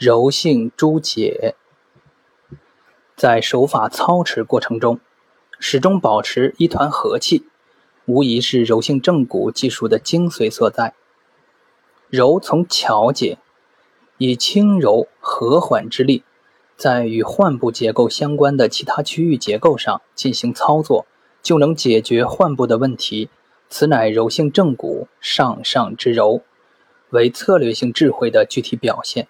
柔性诸解，在手法操持过程中，始终保持一团和气，无疑是柔性正骨技术的精髓所在。柔从巧解，以轻柔和缓之力，在与患部结构相关的其他区域结构上进行操作，就能解决患部的问题。此乃柔性正骨上上之柔，为策略性智慧的具体表现。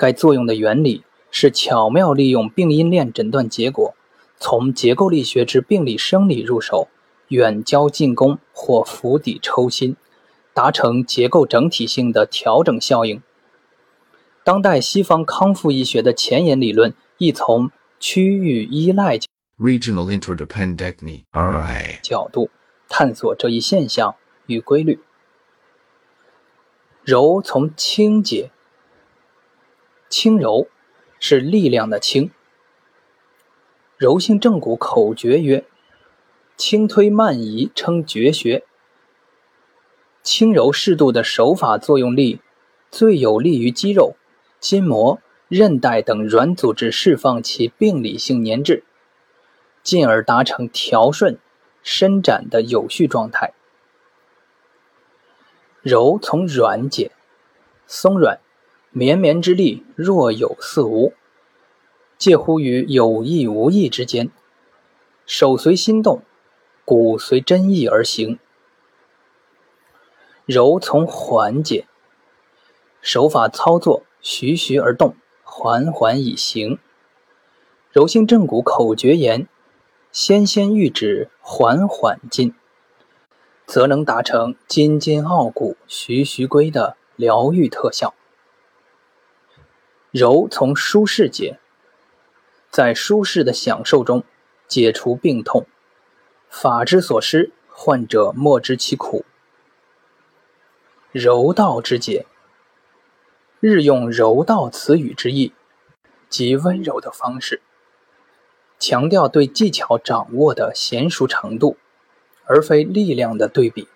该作用的原理是巧妙利用病因链诊断结果，从结构力学之病理生理入手，远交近攻或釜底抽薪，达成结构整体性的调整效应。当代西方康复医学的前沿理论亦从区域依赖 Regional interdependence (RI) 角度。探索这一现象与规律。柔从轻解，轻柔是力量的轻。柔性正骨口诀曰：轻推慢移称绝学。轻柔适度的手法作用力，最有利于肌肉、筋膜、韧带等软组织释放其病理性粘滞，进而达成调顺。伸展的有序状态。柔从软解，松软，绵绵之力若有似无，介乎于有意无意之间，手随心动，骨随真意而行。柔从缓解，手法操作徐徐而动，缓缓以行。柔性正骨口诀言。纤纤玉指，缓缓进，则能达成筋筋傲骨、徐徐归的疗愈特效。柔从舒适解，在舒适的享受中解除病痛。法之所施，患者莫知其苦。柔道之解，日用柔道词语之意，即温柔的方式。强调对技巧掌握的娴熟程度，而非力量的对比。